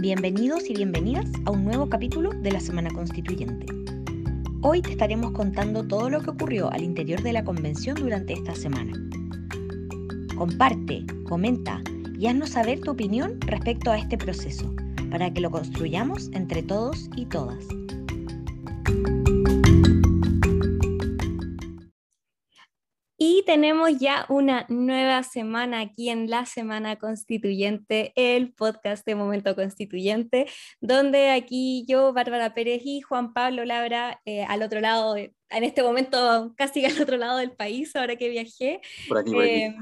Bienvenidos y bienvenidas a un nuevo capítulo de la Semana Constituyente. Hoy te estaremos contando todo lo que ocurrió al interior de la convención durante esta semana. Comparte, comenta y haznos saber tu opinión respecto a este proceso, para que lo construyamos entre todos y todas. Tenemos ya una nueva semana aquí en la Semana Constituyente, el podcast de Momento Constituyente, donde aquí yo, Bárbara Pérez y Juan Pablo Labra, eh, al otro lado, en este momento casi al otro lado del país, ahora que viajé, eh,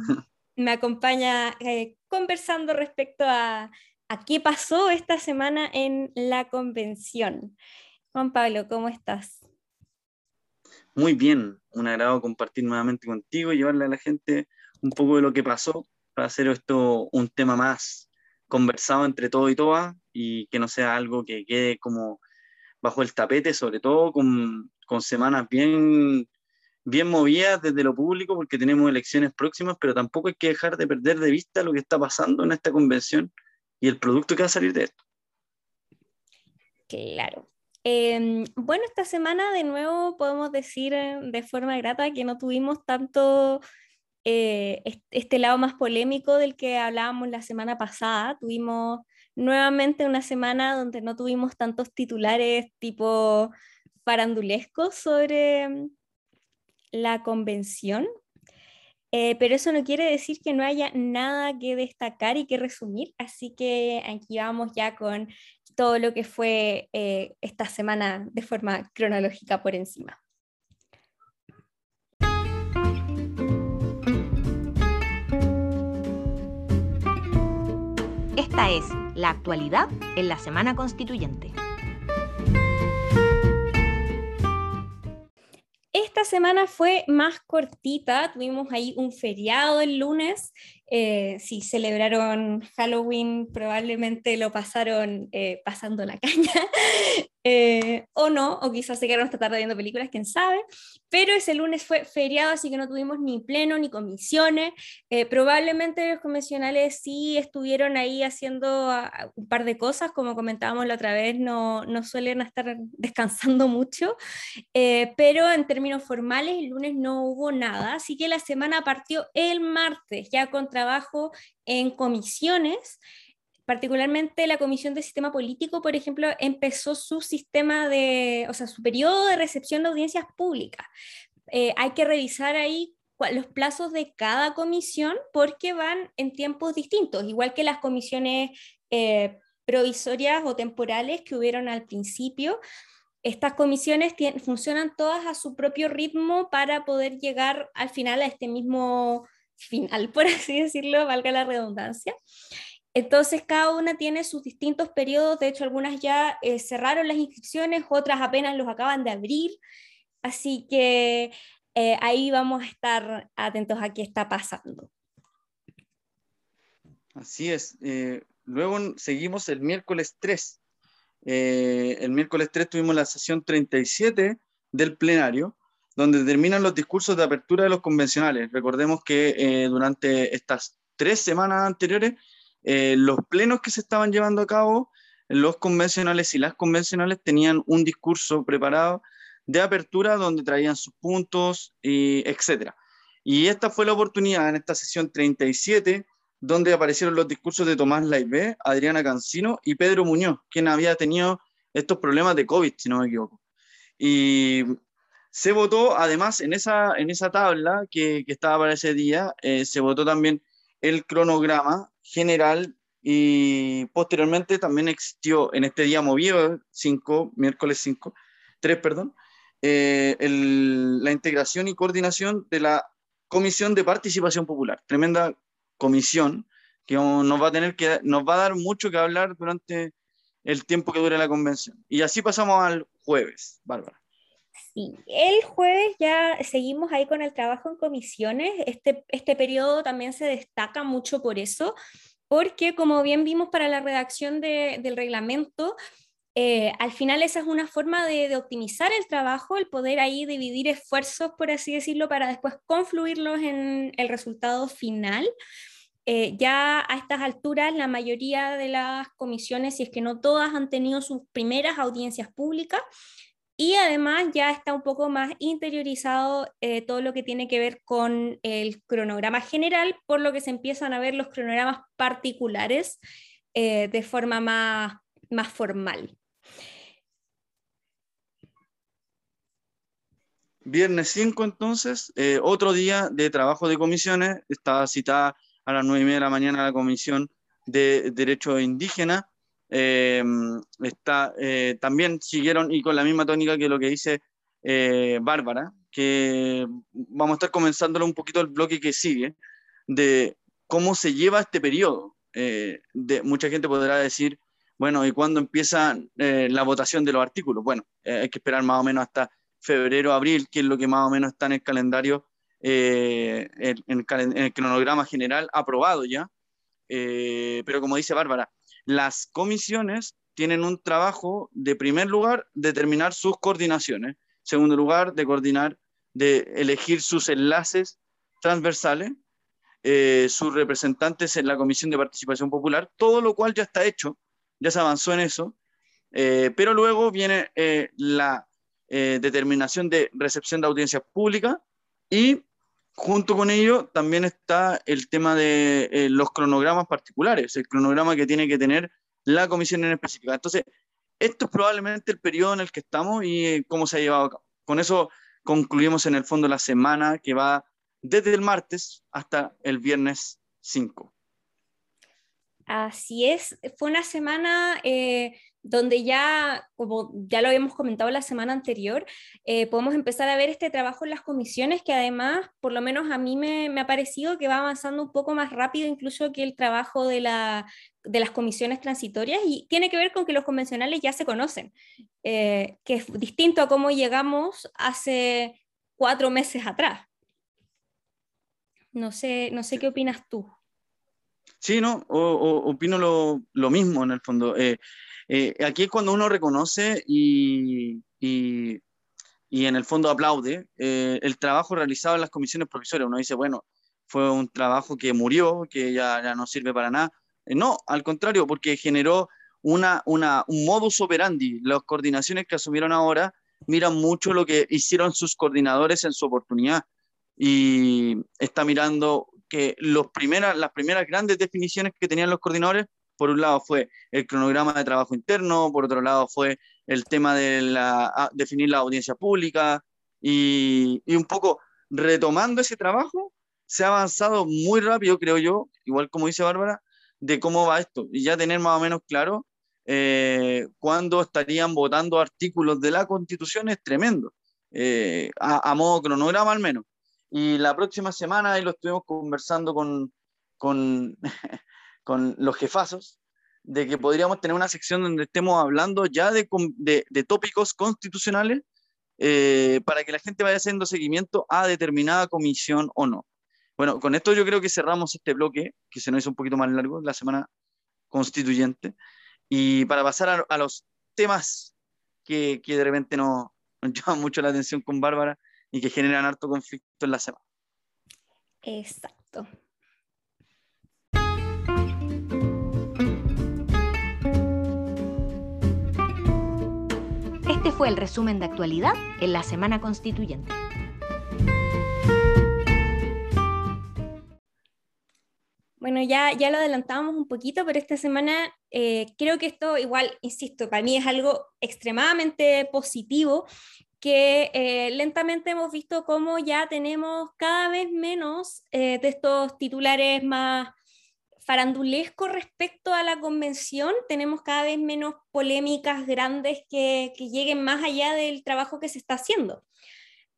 me acompaña eh, conversando respecto a, a qué pasó esta semana en la convención. Juan Pablo, ¿cómo estás? Muy bien, un agrado compartir nuevamente contigo y llevarle a la gente un poco de lo que pasó para hacer esto un tema más conversado entre todo y todas y que no sea algo que quede como bajo el tapete, sobre todo con, con semanas bien, bien movidas desde lo público porque tenemos elecciones próximas, pero tampoco hay que dejar de perder de vista lo que está pasando en esta convención y el producto que va a salir de esto. Claro. Em, bueno, esta semana de nuevo podemos decir eh, de forma grata que no tuvimos tanto eh, este lado más polémico del que hablábamos la semana pasada. Tuvimos nuevamente una semana donde no tuvimos tantos titulares tipo farandulescos sobre mm, la convención, eh, pero eso no quiere decir que no haya nada que destacar y que resumir, así que aquí vamos ya con todo lo que fue eh, esta semana de forma cronológica por encima. Esta es la actualidad en la Semana Constituyente. Esta semana fue más cortita, tuvimos ahí un feriado el lunes eh, si celebraron Halloween, probablemente lo pasaron eh, pasando la caña, eh, o no, o quizás se quedaron esta tarde viendo películas, quién sabe. Pero ese lunes fue feriado, así que no tuvimos ni pleno ni comisiones. probablemente los convencionales sí estuvieron ahí haciendo ah, un par de cosas, como comentábamos la otra vez, no, no suelen estar descansando mucho, pero en términos formales el lunes no hubo nada, así que la semana partió el martes, ya contra trabajo en comisiones, particularmente la Comisión de Sistema Político, por ejemplo, empezó su sistema de, o sea, su periodo de recepción de audiencias públicas. Eh, hay que revisar ahí los plazos de cada comisión porque van en tiempos distintos, igual que las comisiones eh, provisorias o temporales que hubieron al principio. Estas comisiones funcionan todas a su propio ritmo para poder llegar al final a este mismo final, por así decirlo, valga la redundancia. Entonces, cada una tiene sus distintos periodos, de hecho, algunas ya eh, cerraron las inscripciones, otras apenas los acaban de abrir, así que eh, ahí vamos a estar atentos a qué está pasando. Así es. Eh, luego seguimos el miércoles 3. El miércoles 3 tuvimos la sesión 37 del plenario, donde terminan los discursos de apertura de los convencionales. Recordemos que eh, durante estas tres semanas anteriores, eh, los plenos que se estaban llevando a cabo, los convencionales y las convencionales tenían un discurso preparado de apertura donde traían sus puntos, y etc. Y esta fue la oportunidad en esta sesión 37, donde aparecieron los discursos de Tomás Laibé, Adriana Cancino y Pedro Muñoz, quien había tenido estos problemas de COVID, si no me equivoco. Y se votó, además, en esa, en esa tabla que, que estaba para ese día, eh, se votó también el cronograma general y posteriormente también existió en este día movido, 5, miércoles 5, 3, perdón, eh, el, la integración y coordinación de la Comisión de Participación Popular. Tremenda comisión que nos va a tener que nos va a dar mucho que hablar durante el tiempo que dure la convención. Y así pasamos al jueves, Bárbara. Sí, el jueves ya seguimos ahí con el trabajo en comisiones. Este, este periodo también se destaca mucho por eso, porque como bien vimos para la redacción del reglamento, eh, al final esa es una forma de, optimizar el trabajo, el poder ahí dividir esfuerzos, por así decirlo, para después confluirlos en el resultado final. Eh, ya a estas alturas, la mayoría de las comisiones, si es que no todas, han tenido sus primeras audiencias públicas y además ya está un poco más interiorizado eh, todo lo que tiene que ver con el cronograma general, por lo que se empiezan a ver los cronogramas particulares de forma más formal. Viernes 5 entonces, eh, otro día de trabajo de comisiones, está citada a las 9 y media de la mañana la Comisión de Derechos Indígenas, eh, está, eh, también siguieron y con la misma tónica que lo que dice eh, Bárbara, que vamos a estar comenzándolo un poquito el bloque que sigue, de cómo se lleva este periodo. de, mucha gente podrá decir, bueno, ¿y cuándo empieza la votación de los artículos? Bueno, hay que esperar más o menos hasta febrero, abril, que es lo que más o menos está en el calendario, en, el, cronograma general aprobado ya. pero como dice Bárbara, las comisiones tienen un trabajo de primer lugar, determinar sus coordinaciones, segundo lugar, de coordinar, de elegir sus enlaces transversales, eh, sus representantes en la Comisión de Participación Popular, todo lo cual ya está hecho, ya se avanzó en eso, eh, pero luego viene eh, la determinación de recepción de audiencias públicas y Junto con ello también está el tema de eh, los cronogramas particulares, el cronograma que tiene que tener la comisión en específica. Entonces, esto es probablemente el periodo en el que estamos y eh, cómo se ha llevado a cabo. Con eso concluimos en el fondo la semana que va desde el martes hasta el viernes 5. Así es, fue una semana eh, donde ya, como ya lo habíamos comentado la semana anterior, eh, podemos empezar a ver este trabajo en las comisiones, que además, por lo menos a mí me, ha parecido que va avanzando un poco más rápido incluso que el trabajo de, la, de las comisiones transitorias, y tiene que ver con que los convencionales ya se conocen, eh, que es distinto a cómo llegamos hace cuatro meses atrás. No sé, no sé qué opinas tú. Sí, no, opino lo, lo, mismo en el fondo. Eh, eh, aquí es cuando uno reconoce y, y, y en el fondo aplaude eh, el trabajo realizado en las comisiones provisorias. Uno dice, bueno, fue un trabajo que murió, que ya, ya no sirve para nada. Eh, no, al contrario, porque generó una, una, un modus operandi. Las coordinaciones que asumieron ahora miran mucho lo que hicieron sus coordinadores en su oportunidad y está mirando que los primeras, las primeras grandes definiciones que tenían los coordinadores por un lado fue el cronograma de trabajo interno, por otro lado fue el tema de la, definir la audiencia pública y, y, un poco retomando ese trabajo, se ha avanzado muy rápido, creo yo, igual como dice Bárbara, de cómo va esto y ya tener más o menos claro eh, cuándo estarían votando artículos de la Constitución es tremendo, eh, a, a, modo cronograma al menos. Y la próxima semana ahí lo estuvimos conversando con, con con los jefazos, de que podríamos tener una sección donde estemos hablando ya de, de, tópicos constitucionales eh, para que la gente vaya haciendo seguimiento a determinada comisión o no. Bueno, con esto yo creo que cerramos este bloque, que se nos hizo un poquito más largo, la semana constituyente, y para pasar a, los temas que, que, de repente nos, nos llaman mucho la atención con Bárbara y que generan harto conflicto en la semana. Exacto. Este fue el resumen de actualidad en la Semana Constituyente. Bueno, ya, ya lo adelantábamos un poquito, pero esta semana eh, creo que esto igual, insisto, para mí es algo extremadamente positivo, que eh, lentamente hemos visto cómo ya tenemos cada vez menos eh, de estos titulares más farandulesco respecto a la convención, tenemos cada vez menos polémicas grandes que, lleguen más allá del trabajo que se está haciendo.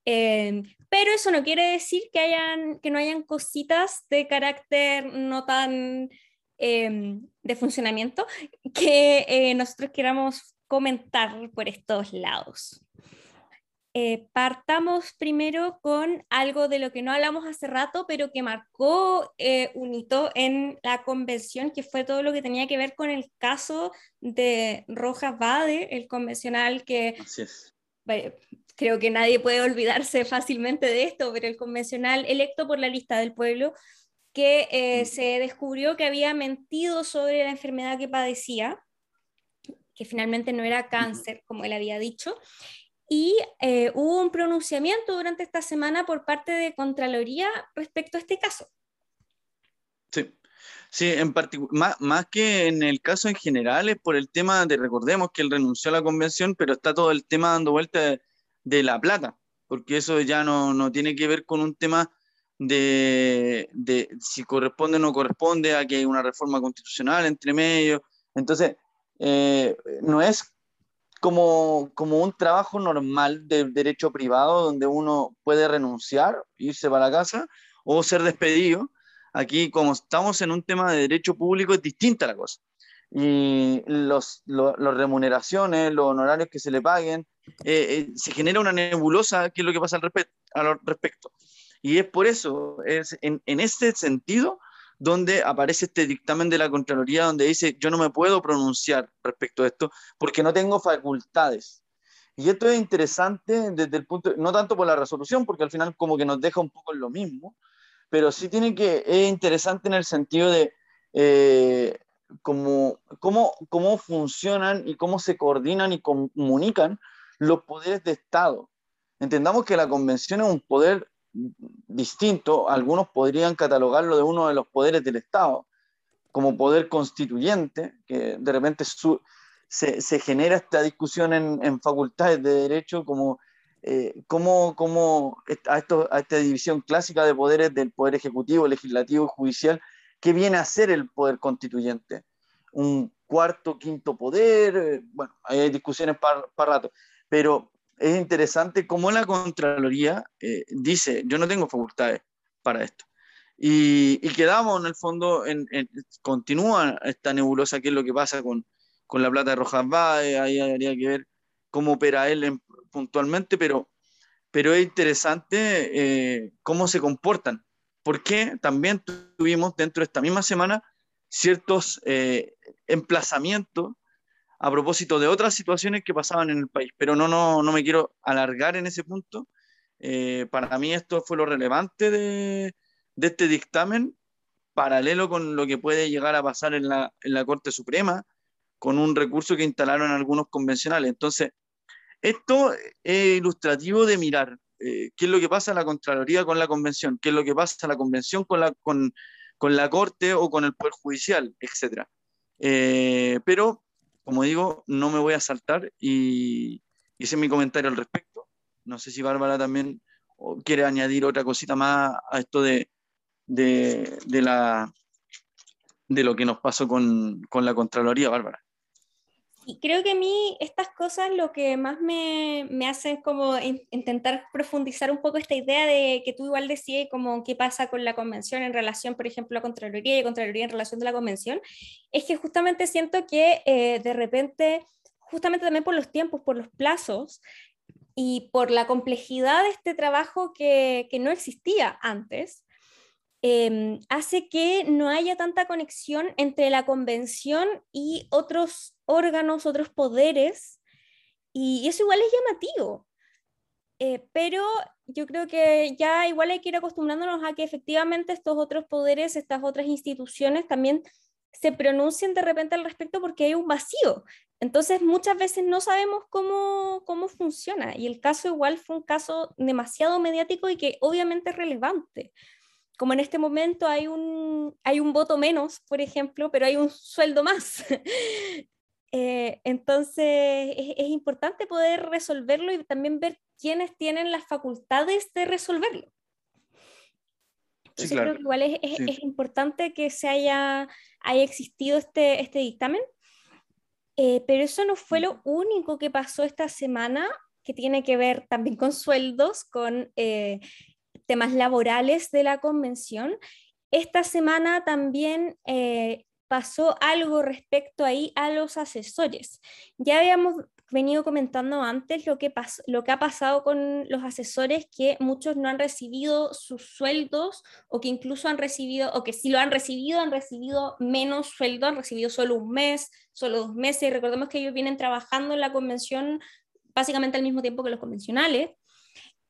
Eh, pero eso no quiere decir que no hayan cositas de carácter no tan em, de funcionamiento que eh, nosotros queramos comentar por estos lados. Eh, partamos primero con algo de lo que no hablamos hace rato, pero que marcó eh, un hito en la convención, que fue todo lo que tenía que ver con el caso de Rojas Bade, el convencional que... creo que nadie puede olvidarse fácilmente de esto, pero el convencional electo por la lista del pueblo, que eh, se descubrió que había mentido sobre la enfermedad que padecía, que finalmente no era cáncer, como él había dicho, y eh, hubo un pronunciamiento durante esta semana por parte de Contraloría respecto a este caso. Sí, sí en más, más que en el caso en general es por el tema de, recordemos que él renunció a la convención, pero está todo el tema dando vuelta de, la plata, porque eso ya no, no, tiene que ver con un tema de, de, si corresponde o no corresponde a que hay una reforma constitucional entre medio. Entonces, eh, no es como, como un trabajo normal de derecho privado donde uno puede renunciar, irse para casa o ser despedido. Aquí, como estamos en un tema de derecho público, es distinta la cosa. Y las los, remuneraciones, los honorarios que se le paguen, eh, eh, se genera una nebulosa, ¿qué es lo que pasa al, al respecto? Y es por eso, es en, en este sentido, donde aparece este dictamen de la Contraloría donde dice yo no me puedo pronunciar respecto a esto porque no tengo facultades. Y esto es interesante desde el punto, no tanto por la resolución, porque al final como que nos deja un poco en lo mismo, pero sí tiene que, es interesante en el sentido de eh, cómo, cómo, cómo funcionan y cómo se coordinan y comunican los poderes de Estado. Entendamos que la convención es un poder distinto, algunos podrían catalogarlo de uno de los poderes del Estado, como poder constituyente, que de repente se, se, genera esta discusión en, facultades de derecho, como, eh, como, a, esto, esta división clásica de poderes del poder ejecutivo, legislativo y judicial, ¿qué viene a ser el poder constituyente? Un cuarto, quinto poder, eh, bueno, hay discusiones para rato, pero es interesante cómo la Contraloría eh, dice, yo no tengo facultades para esto. Y, quedamos en el fondo, en, continúa esta nebulosa, qué es lo que pasa con, con la plata de Rojas Báez, ahí habría que ver cómo opera él puntualmente, pero, pero es interesante eh, cómo se comportan, porque también tuvimos dentro de esta misma semana ciertos eh, emplazamientos a propósito de otras situaciones que pasaban en el país. Pero no, no, no me quiero alargar en ese punto. Eh, para mí esto fue lo relevante de, de, este dictamen, paralelo con lo que puede llegar a pasar en la, en la Corte Suprema, con un recurso que instalaron algunos convencionales. Entonces, esto es ilustrativo de mirar eh, qué es lo que pasa en la Contraloría con la Convención, qué es lo que pasa en la Convención con la, con, con la Corte o con el Poder Judicial, etc. Eh, pero como digo, no me voy a saltar y, es mi comentario al respecto. No sé si Bárbara también quiere añadir otra cosita más a esto de, de, la, de lo que nos pasó con, con la Contraloría, Bárbara. Y creo que a mí estas cosas lo que más me, me hacen como intentar profundizar un poco esta idea de que tú igual decías como qué pasa con la convención en relación, por ejemplo, a Contraloría y Contraloría en relación de la convención, es que justamente siento que eh, de repente, justamente también por los tiempos, por los plazos y por la complejidad de este trabajo que, que no existía antes, Em, hace que no haya tanta conexión entre la convención y otros órganos, otros poderes, y eso igual es llamativo. Eh, pero yo creo que ya igual hay que ir acostumbrándonos a que efectivamente estos otros poderes, estas otras instituciones también se pronuncien de repente al respecto porque hay un vacío. Entonces muchas veces no sabemos cómo, cómo funciona y el caso igual fue un caso demasiado mediático y que obviamente es relevante como en este momento hay un, hay un voto menos, por ejemplo, pero hay un sueldo más. Eh, entonces es, importante poder resolverlo y también ver quiénes tienen las facultades de resolverlo. Entonces creo que igual es, es, importante que se haya, haya existido este, este dictamen, eh, pero eso no fue lo único que pasó esta semana que tiene que ver también con sueldos, con eh, temas laborales de la convención. Esta semana también eh, pasó algo respecto ahí a los asesores. Ya habíamos venido comentando antes lo que, lo que ha pasado con los asesores, que muchos no han recibido sus sueldos o que incluso han recibido, o que si lo han recibido, han recibido menos sueldo, han recibido solo un mes, solo dos meses. Y recordemos que ellos vienen trabajando en la convención básicamente al mismo tiempo que los convencionales.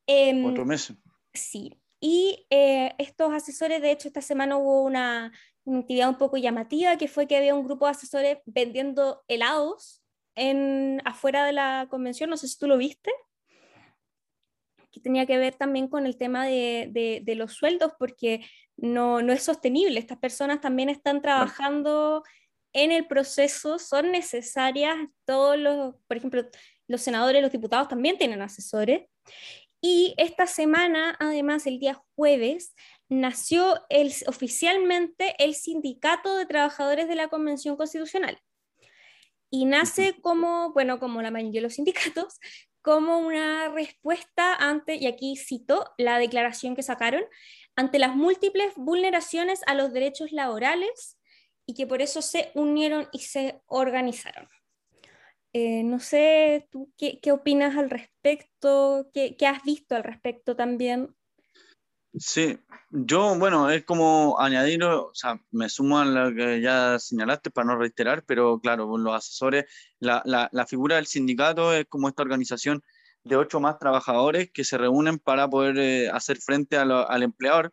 Eh, Cuatro meses. Sí. Y eh, estos asesores, de hecho, esta semana hubo una, una, actividad un poco llamativa, que fue que había un grupo de asesores vendiendo helados en, afuera de la convención, no sé si tú lo viste que tenía que ver también con el tema de, de, de los sueldos, porque no, no, es sostenible. Estas personas también están trabajando en el proceso, son necesarias todos los, por ejemplo, los senadores, los diputados también tienen asesores. Y esta semana, además, el día jueves, nació el, oficialmente el Sindicato de Trabajadores de la Convención Constitucional. Y nace como, bueno, como la mayoría de los sindicatos, como una respuesta ante, y aquí cito la declaración que sacaron, ante las múltiples vulneraciones a los derechos laborales y que por eso se unieron y se organizaron. Eh, no sé, ¿tú qué, qué, opinas al respecto? ¿Qué, ¿Qué, has visto al respecto también? Sí, yo, bueno, es como añadir, o sea, me sumo a lo que ya señalaste para no reiterar, pero claro, los asesores, la, la, la figura del sindicato es como esta organización de ocho más trabajadores que se reúnen para poder eh, hacer frente a al empleador.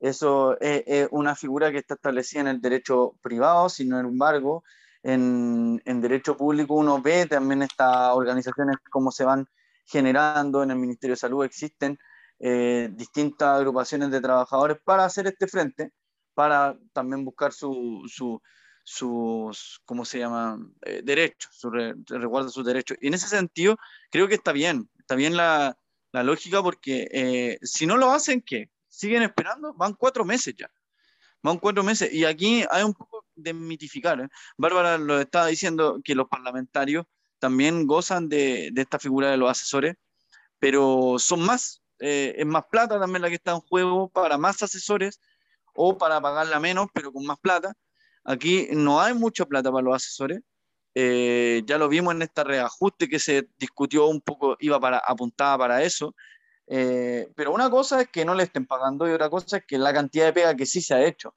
Eso es, es, una figura que está establecida en el derecho privado, sin embargo, en, en derecho público uno ve también estas organizaciones, cómo se van generando en el Ministerio de Salud, existen eh, distintas agrupaciones de trabajadores para hacer este frente, para también buscar su, su, sus, ¿cómo se llama?, eh, derechos, su re, resguardo de sus derechos. Y en ese sentido, creo que está bien, está bien la, la lógica, porque eh, si no lo hacen, ¿qué? ¿Siguen esperando? Van cuatro meses ya. Van cuatro meses. Y aquí hay un poco de mitificar. ¿eh? Bárbara lo estaba diciendo que los parlamentarios también gozan de, de esta figura de los asesores, pero son más eh, es más plata también la que está en juego para más asesores o para pagarla menos, pero con más plata. Aquí no hay mucha plata para los asesores. Eh, ya lo vimos en este reajuste que se discutió un poco, iba para, apuntada para eso. Eh, pero una cosa es que no le estén pagando y otra cosa es que la cantidad de pega que sí se ha hecho.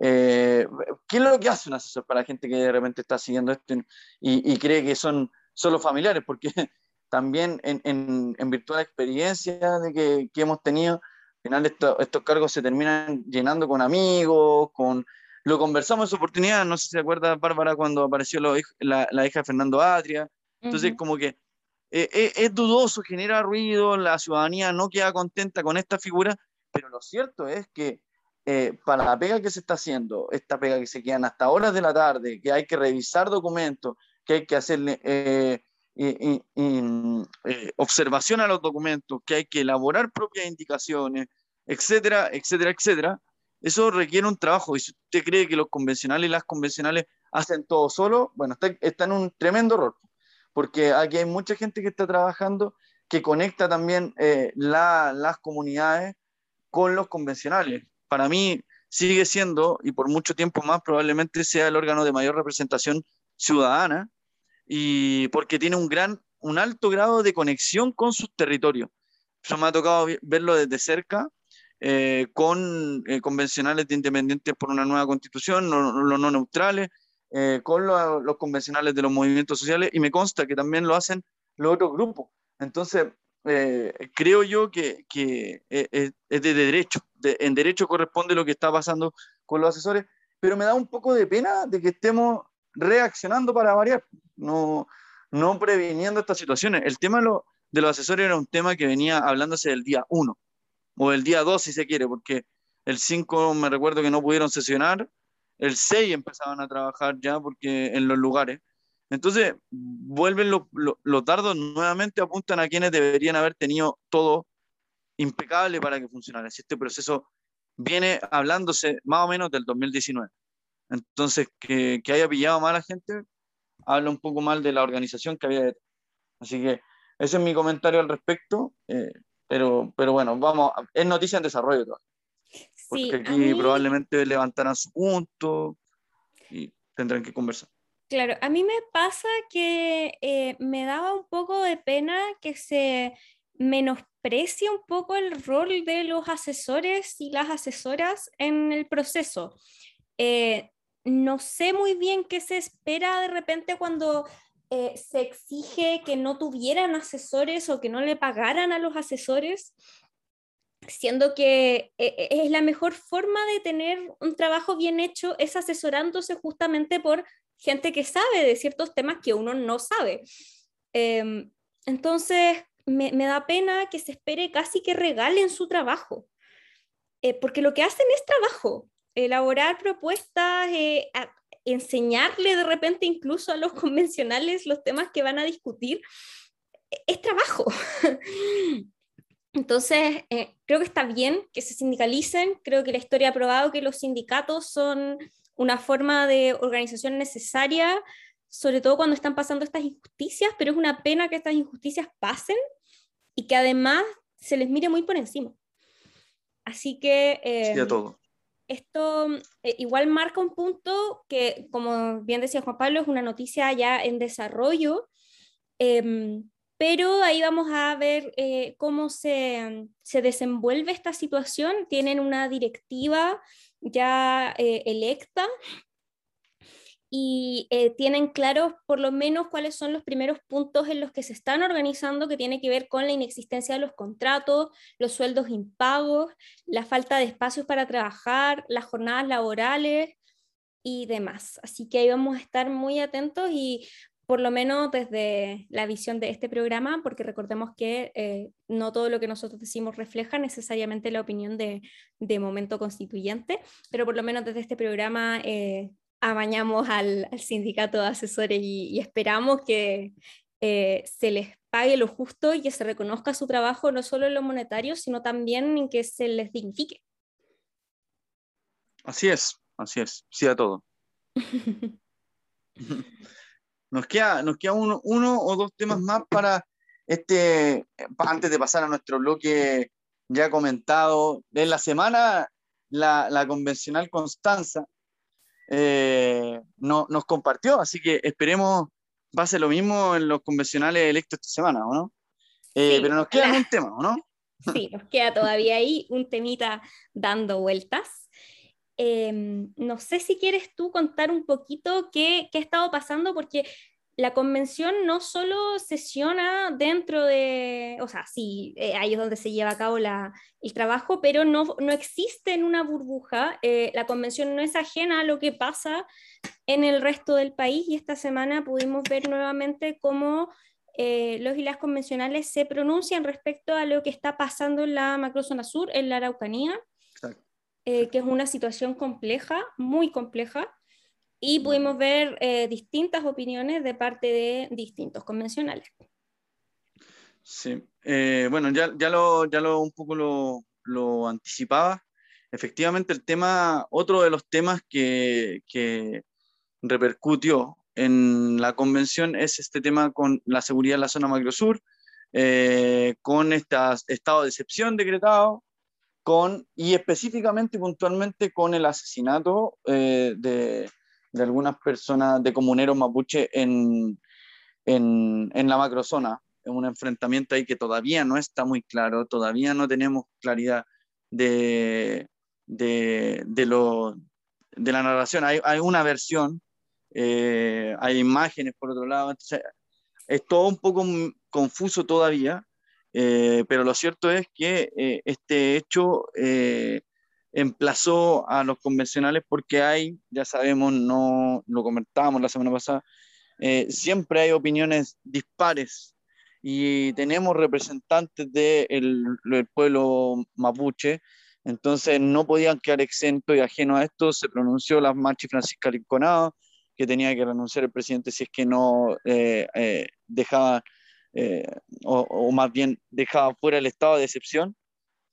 Eh, ¿Qué es lo que hace un asesor para la gente que de repente está siguiendo esto y, y cree que son solo familiares? Porque también en, en, en virtud de la experiencia de que, que hemos tenido, al final esto, estos cargos se terminan llenando con amigos, con... Lo conversamos en su oportunidad, no sé si se acuerda Bárbara cuando apareció lo, la, la, hija de Fernando Atria, entonces uh -huh. como que eh, eh, es dudoso, genera ruido, la ciudadanía no queda contenta con esta figura, pero lo cierto es que eh, para la pega que se está haciendo, esta pega que se quedan hasta horas de la tarde, que hay que revisar documentos, que hay que hacerle observación a los documentos, que hay que elaborar propias indicaciones, etcétera, etcétera, etcétera, eso requiere un trabajo. Y si usted cree que los convencionales y las convencionales hacen todo solo, bueno, está en un tremendo error, porque aquí hay mucha gente que está trabajando que conecta también eh, la, las comunidades con los convencionales. Para mí sigue siendo, y por mucho tiempo más, probablemente sea el órgano de mayor representación ciudadana, y porque tiene un gran, un alto grado de conexión con sus territorios. Eso me ha tocado verlo desde cerca, eh, con eh, convencionales de independientes por una nueva constitución, los no, no, neutrales, eh, con lo, los convencionales de los movimientos sociales, y me consta que también lo hacen los otros grupos. Entonces, eh, creo yo que, que es, de derecho, de, en derecho corresponde lo que está pasando con los asesores, pero me da un poco de pena de que estemos reaccionando para variar, no, no previniendo estas situaciones. El tema de, lo, de los asesores era un tema que venía hablándose del día 1 o el día 2 si se quiere, porque el 5 me recuerdo que no pudieron sesionar, el 6 empezaban a trabajar ya porque en los lugares. Entonces, vuelven los lo, lo tardos nuevamente, apuntan a quienes deberían haber tenido todo impecable para que funcionara. Si este proceso viene hablándose más o menos del 2019. Entonces, que, que haya pillado mal a la gente, habla un poco mal de la organización que había. Así que ese es mi comentario al respecto, eh, pero, pero bueno, vamos, es noticia en desarrollo todavía. Porque aquí mí... probablemente levantarán su punto y tendrán que conversar. Claro, a mí me pasa que eh, me daba un poco de pena que se menosprecie un poco el rol de los asesores y las asesoras en el proceso. Eh, no sé muy bien qué se espera de repente cuando eh, se exige que no tuvieran asesores o que no le pagaran a los asesores. Siendo que es la mejor forma de tener un trabajo bien hecho es asesorándose justamente por gente que sabe de ciertos temas que uno no sabe. Em, entonces, me, da pena que se espere casi que regalen su trabajo, eh, porque lo que hacen es trabajo, elaborar propuestas, eh, enseñarle de repente incluso a los convencionales los temas que van a discutir, e, es trabajo. Entonces, eh, creo que está bien que se sindicalicen, creo que la historia ha probado que los sindicatos son una forma de organización necesaria, sobre todo cuando están pasando estas injusticias, pero es una pena que estas injusticias pasen y que además se les mire muy por encima. Así que... Eh, todo. Esto eh, igual marca un punto que, como bien decía Juan Pablo, es una noticia ya en desarrollo, em, pero ahí vamos a ver eh, cómo se, se, desenvuelve esta situación. Tienen una directiva ya eh, electa y eh, tienen claros por lo menos cuáles son los primeros puntos en los que se están organizando que tiene que ver con la inexistencia de los contratos, los sueldos impagos, la falta de espacios para trabajar, las jornadas laborales y demás. Así que ahí vamos a estar muy atentos y por lo menos desde la visión de este programa, porque recordemos que eh, no todo lo que nosotros decimos refleja necesariamente la opinión de, de momento constituyente, pero por lo menos desde este programa eh, abañamos al, sindicato de asesores y, esperamos que eh, se les pague lo justo y que se reconozca su trabajo no solo en lo monetario, sino también en que se les dignifique. Así es, así es, sí a todo. Nos queda, nos queda uno, uno o dos temas más para este, antes de pasar a nuestro bloque ya comentado. En la semana, la, la convencional Constanza eh, no, nos compartió, así que esperemos pase lo mismo en los convencionales electos esta semana, ¿o no? Eh, pero nos queda un tema, ¿o no? Sí, nos queda todavía ahí un temita dando vueltas. Em, no sé si quieres tú contar un poquito qué, ha estado pasando, porque la convención no solo sesiona dentro de, o sea, sí, eh, ahí es donde se lleva a cabo el trabajo, pero no, no existe en una burbuja. Eh, la convención no es ajena a lo que pasa en el resto del país y esta semana pudimos ver nuevamente cómo eh, los y las convencionales se pronuncian respecto a lo que está pasando en la macrozona sur, en la Araucanía, que es una situación compleja, muy compleja y pudimos ver eh, distintas opiniones de parte de distintos convencionales. Sí, eh, bueno, ya, ya, lo, ya lo un poco lo, lo, anticipaba. Efectivamente, el tema, otro de los temas que, que repercutió en la convención es este tema con la seguridad en la zona macrosur, eh, con este estado de excepción decretado, con, y específicamente puntualmente con el asesinato de, de algunas personas de comuneros mapuche en, en, en la macrozona, en un enfrentamiento ahí que todavía no está muy claro, todavía no tenemos claridad de, de, de, lo, de la narración. Hay, hay una versión, eh, hay imágenes por otro lado, es todo un poco confuso todavía, eh, pero lo cierto es que eh, este hecho emplazó a los convencionales porque hay, ya sabemos, no lo comentábamos la semana pasada, eh, siempre hay opiniones dispares y tenemos representantes del pueblo mapuche, entonces no podían quedar exentos y ajenos a esto. Se pronunció la marcha Francisca Rinconado, que tenía que renunciar el presidente si es que no eh, eh, o, o, más bien dejaba fuera el estado de excepción.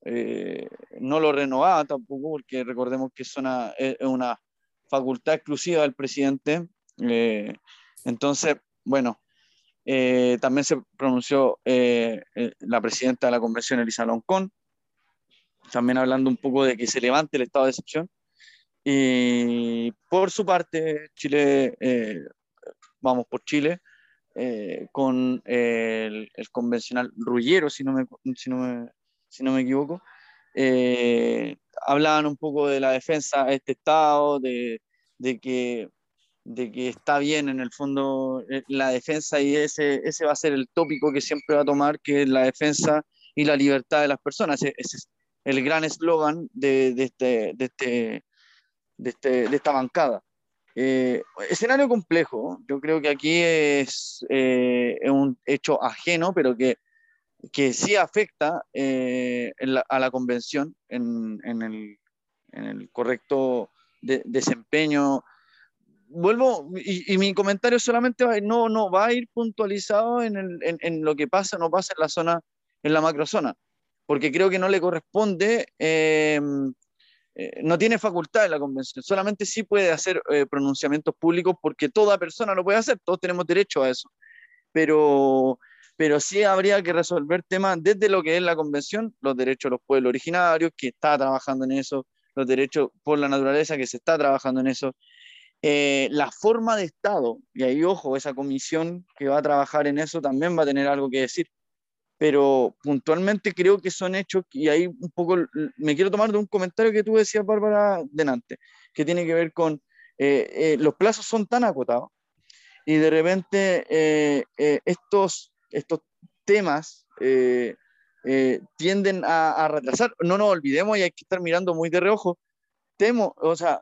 Eh, no lo renovaba tampoco, porque recordemos que es una, es una facultad exclusiva del presidente. Eh, entonces, bueno, eh, también se pronunció la presidenta de la convención, Elisa Loncón, también hablando un poco de que se levante el estado de excepción. Y por su parte, Chile, vamos por Chile, con el, convencional Rullero, si no me, si no me si no me equivoco, eh, hablaban un poco de la defensa de este Estado, de, de, que, de que está bien en el fondo eh, la defensa y ese, ese va a ser el tópico que siempre va a tomar, que es la defensa y la libertad de las personas. Ese, ese, el gran eslogan de, de, este, de, este, de, este, de esta bancada. Eh, escenario complejo, yo creo que aquí es, eh, un hecho ajeno, pero que, que sí afecta eh, a la convención en, en, el, en el, correcto desempeño. Vuelvo, y, mi comentario solamente va, no, no va a ir puntualizado en, el, en, lo que pasa o no pasa en la zona, en la macrozona, porque creo que no le corresponde eh, no tiene facultad en la convención, solamente sí puede hacer eh, pronunciamientos públicos porque toda persona lo puede hacer, todos tenemos derecho a eso. Pero, pero sí habría que resolver temas desde lo que es la convención, los derechos de los pueblos originarios, que está trabajando en eso, los derechos por la naturaleza, que se está trabajando en eso, eh, la forma de Estado, y ahí ojo, esa comisión que va a trabajar en eso también va a tener algo que decir pero puntualmente creo que son hechos, y ahí un poco me quiero tomar de un comentario que tú decías, Bárbara, delante, que tiene que ver con eh, eh, los plazos son tan acotados y de repente eh, estos, estos temas tienden a, a, retrasar. No nos olvidemos y hay que estar mirando muy de reojo. Temo, o sea,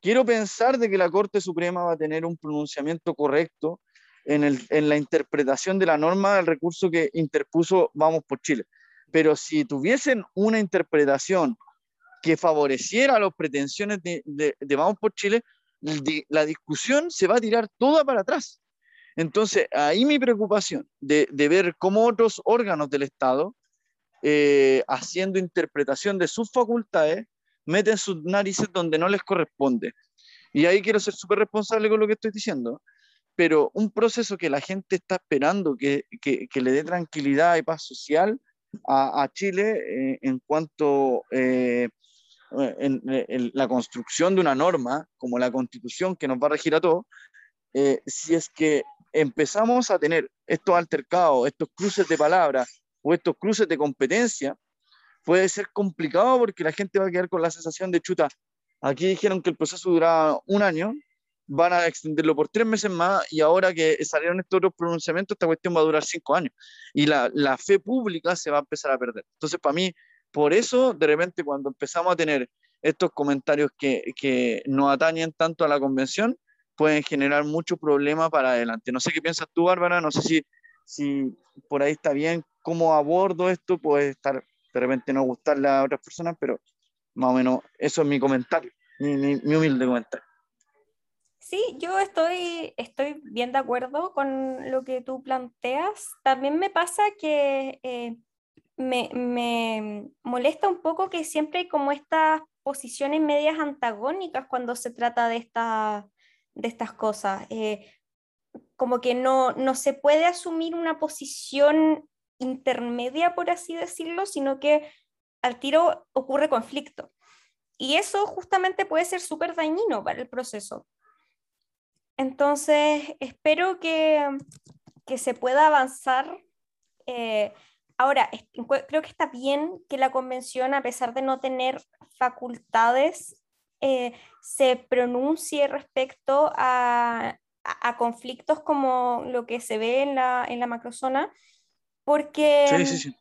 quiero pensar de que la Corte Suprema va a tener un pronunciamiento correcto en, la interpretación de la norma del recurso que interpuso Vamos por Chile. Pero si tuviesen una interpretación que favoreciera las pretensiones de, Vamos por Chile, la discusión se va a tirar toda para atrás. Entonces, ahí mi preocupación de, ver cómo otros órganos del Estado, eh, haciendo interpretación de sus facultades, meten sus narices donde no les corresponde. Y ahí quiero ser súper responsable con lo que estoy diciendo pero un proceso que la gente está esperando, que, que, le dé tranquilidad y paz social a, a Chile eh, en cuanto eh, en, en, la construcción de una norma como la constitución que nos va a regir a todos, eh, si es que empezamos a tener estos altercados, estos cruces de palabras o estos cruces de competencia, puede ser complicado porque la gente va a quedar con la sensación de chuta. Aquí dijeron que el proceso duraba un año, van a extenderlo por tres meses más y ahora que salieron estos otros pronunciamientos, esta cuestión va a durar cinco años y la, la fe pública se va a empezar a perder. Entonces, para mí, por eso, de repente, cuando empezamos a tener estos comentarios que, que no atañen tanto a la convención, pueden generar mucho problema para adelante. No sé qué piensas tú, Bárbara, no sé si, si por ahí está bien cómo abordo esto, puede estar, de repente no gustarle a otras personas, pero más o menos eso es mi comentario, mi, mi humilde comentario. Sí, yo estoy, estoy bien de acuerdo con lo que tú planteas. También me pasa que eh, me, me, molesta un poco que siempre hay como estas posiciones medias antagónicas cuando se trata de, esta, de estas cosas. Eh, como que no, no se puede asumir una posición intermedia, por así decirlo, sino que al tiro ocurre conflicto. Y eso justamente puede ser súper dañino para el proceso. Entonces, espero que, que se pueda avanzar. Eh, ahora, creo que está bien que la convención, a pesar de no tener facultades, eh, se pronuncie respecto a, a, conflictos como lo que se ve en la, en la macrozona, porque... Sí, sí, sí,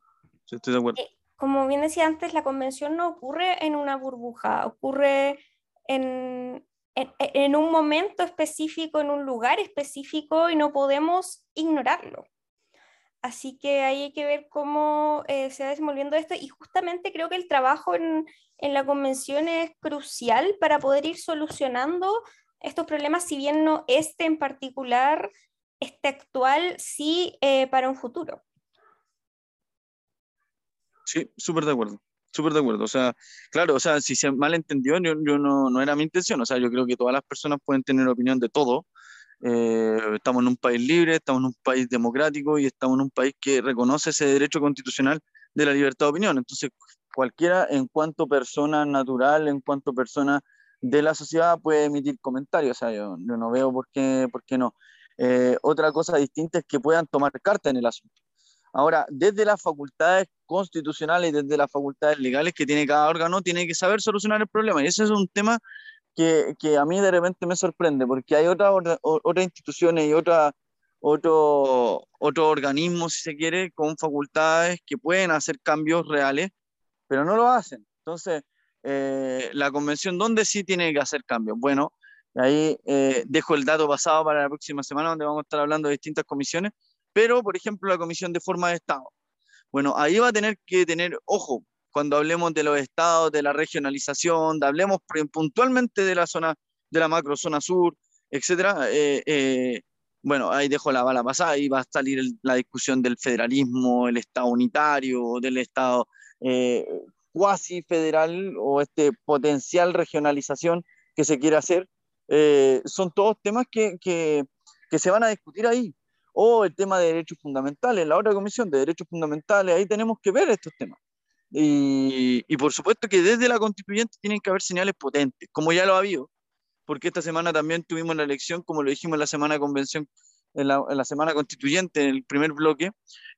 estoy de acuerdo. Eh, como bien decía antes, la convención no ocurre en una burbuja, ocurre en, en, un momento específico, en un lugar específico y no podemos ignorarlo. Así que ahí hay que ver cómo eh, se va desenvolviendo esto y justamente creo que el trabajo en, en, la convención es crucial para poder ir solucionando estos problemas, si bien no este en particular, este actual, sí eh, para un futuro. Sí, súper de acuerdo súper de acuerdo. O sea, claro, o sea, si se malentendió, yo, yo no, no, era mi intención. O sea, yo creo que todas las personas pueden tener opinión de todo. Eh, estamos en un país libre, estamos en un país democrático y estamos en un país que reconoce ese derecho constitucional de la libertad de opinión. Entonces, cualquiera, en cuanto persona natural, en cuanto persona de la sociedad, puede emitir comentarios. O sea, yo, no veo por qué, por qué no. Eh, otra cosa distinta es que puedan tomar carta en el asunto. Ahora, desde las facultades constitucionales desde las facultades legales que tiene cada órgano, tiene que saber solucionar el problema. Y ese es un tema que, que a mí de repente me sorprende, porque hay otras otra, instituciones y otra, otro, otro organismo, si se quiere, con facultades que pueden hacer cambios reales, pero no lo hacen. Entonces, eh, la convención, ¿dónde sí tiene que hacer cambios? Bueno, ahí eh, dejo el dato pasado para la próxima semana, donde vamos a estar hablando de distintas comisiones, pero, por ejemplo, la comisión de forma de Estado. Bueno, ahí va a tener que tener, ojo, cuando hablemos de los estados, de la regionalización, de, hablemos puntualmente de la zona, de la macro zona sur, etcétera, eh, eh, bueno, ahí dejo la bala pasada, ahí va a salir la discusión del federalismo, el Estado unitario, del Estado eh, cuasi federal o este potencial regionalización que se quiere hacer. son todos temas que, que, que se van a discutir ahí. O el tema de derechos fundamentales, la otra comisión de derechos fundamentales, ahí tenemos que ver estos temas. Y, y, por supuesto que desde la constituyente tienen que haber señales potentes, como ya lo ha habido, porque esta semana también tuvimos la elección, como lo dijimos en la semana convención, en la, en la semana constituyente, en el primer bloque,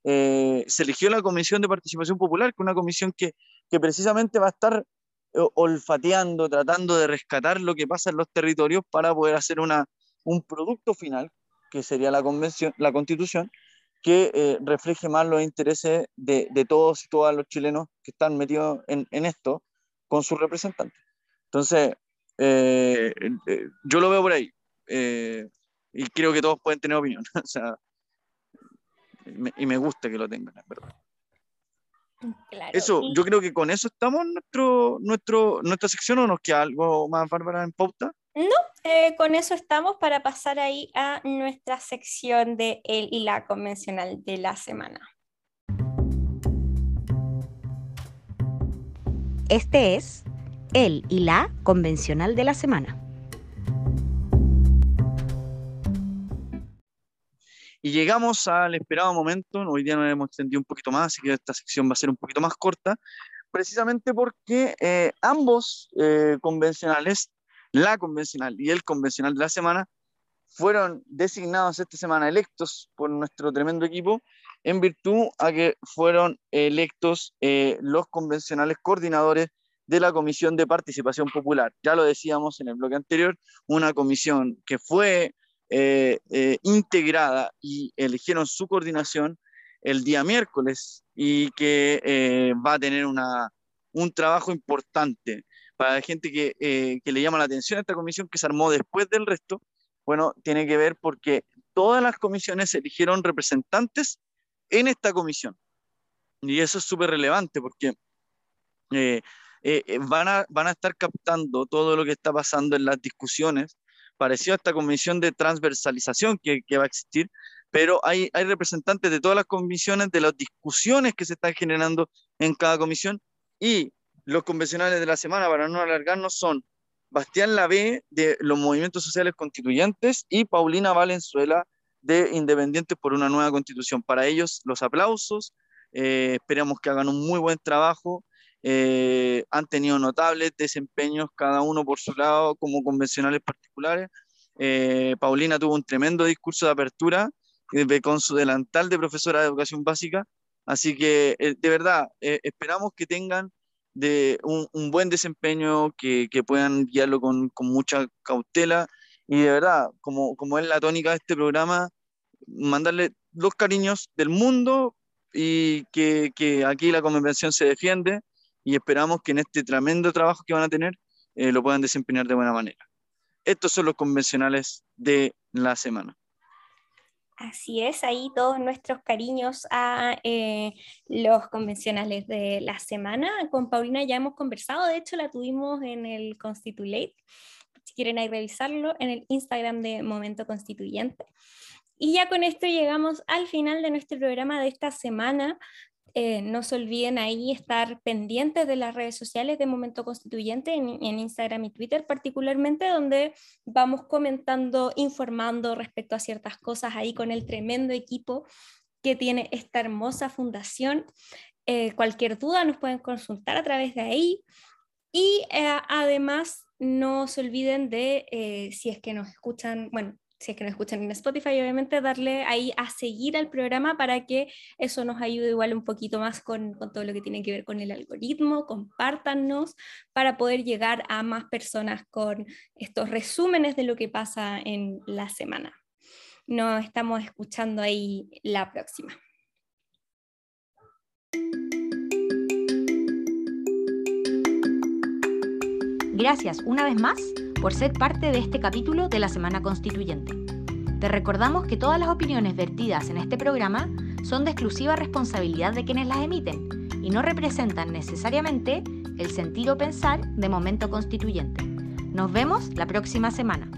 eh, se eligió la Comisión de Participación Popular, que es una comisión que, que precisamente va a estar eh, olfateando, tratando de rescatar lo que pasa en los territorios para poder hacer una, un producto final, que sería la, convención, la constitución, que eh, refleje más los intereses de, de, todos y todas los chilenos que están metidos en, en esto con sus representantes. Entonces, eh, eh, yo lo veo por ahí. Eh, y creo que todos pueden tener opinión. o sea, me, y me gusta que lo tengan, es verdad. Claro, Eso, y- yo creo que con eso estamos en nuestro, nuestro, nuestra sección o nos queda algo más, Bárbara, en pauta. Eh, con eso estamos para pasar ahí a nuestra sección de el y la convencional de la semana. Este es el y la convencional de la semana. Y llegamos al esperado momento, hoy día nos hemos extendido un poquito más, así que esta sección va a ser un poquito más corta, precisamente porque eh, ambos eh, convencionales, la convencional y el convencional de la semana, fueron designados esta semana electos por nuestro tremendo equipo en virtud a que fueron electos eh, los convencionales coordinadores de la Comisión de Participación Popular. Ya lo decíamos en el bloque anterior, una comisión que fue eh, eh, integrada y eligieron su coordinación el día miércoles y que va a tener una, un trabajo importante para la gente que, eh, que le llama la atención esta comisión que se armó después del resto. Bueno, tiene que ver porque todas las comisiones eligieron representantes en esta comisión. Y eso es súper relevante porque eh, eh, eh, van, a, van a estar captando todo lo que está pasando en las discusiones, parecido a esta comisión de transversalización que, que va a existir, pero hay, hay representantes de todas las comisiones, de las discusiones que se están generando en cada comisión, y los convencionales de la semana, para no alargarnos, son Bastián Lavé de los movimientos sociales constituyentes y Paulina Valenzuela de Independientes por una nueva constitución. Para ellos, los aplausos, eh, esperamos que hagan un muy buen trabajo. Eh, han tenido notables desempeños cada uno por su lado como convencionales particulares. Eh, Paulina tuvo un tremendo discurso de apertura eh, con su delantal de profesora de educación básica. Así que, eh, de verdad, esperamos que tengan de un, un buen desempeño, que, que puedan guiarlo con, con mucha cautela. Y de verdad, como, como es la tónica de este programa, mandarle los cariños del mundo y que, que aquí la convención se defiende y esperamos que en este tremendo trabajo que van a tener eh, lo puedan desempeñar de buena manera. Estos son los convencionales de la semana. Así es, ahí todos nuestros cariños a eh, los convencionales de la semana. Con Paulina ya hemos conversado, de hecho la tuvimos en el Constitulate, si quieren ahí revisarlo, en el Instagram de Momento Constituyente. Y ya con esto llegamos al final de nuestro programa de esta semana. Eh, no se olviden ahí estar pendientes de las redes sociales de Momento Constituyente en, Instagram y Twitter particularmente, donde vamos comentando, informando respecto a ciertas cosas ahí con el tremendo equipo que tiene esta hermosa fundación. Eh, cualquier duda nos pueden consultar a través de ahí. Y eh, además no se olviden de, si es que nos escuchan, bueno, si es que nos escuchan en Spotify, obviamente darle ahí a seguir al programa para que eso nos ayude igual un poquito más con, con, todo lo que tiene que ver con el algoritmo, compártanos para poder llegar a más personas con estos resúmenes de lo que pasa en la semana. Nos estamos escuchando ahí la próxima. Gracias una vez más por ser parte de este capítulo de la Semana Constituyente. Te recordamos que todas las opiniones vertidas en este programa son de exclusiva responsabilidad de quienes las emiten y no representan necesariamente el sentir o pensar de momento constituyente. Nos vemos la próxima semana.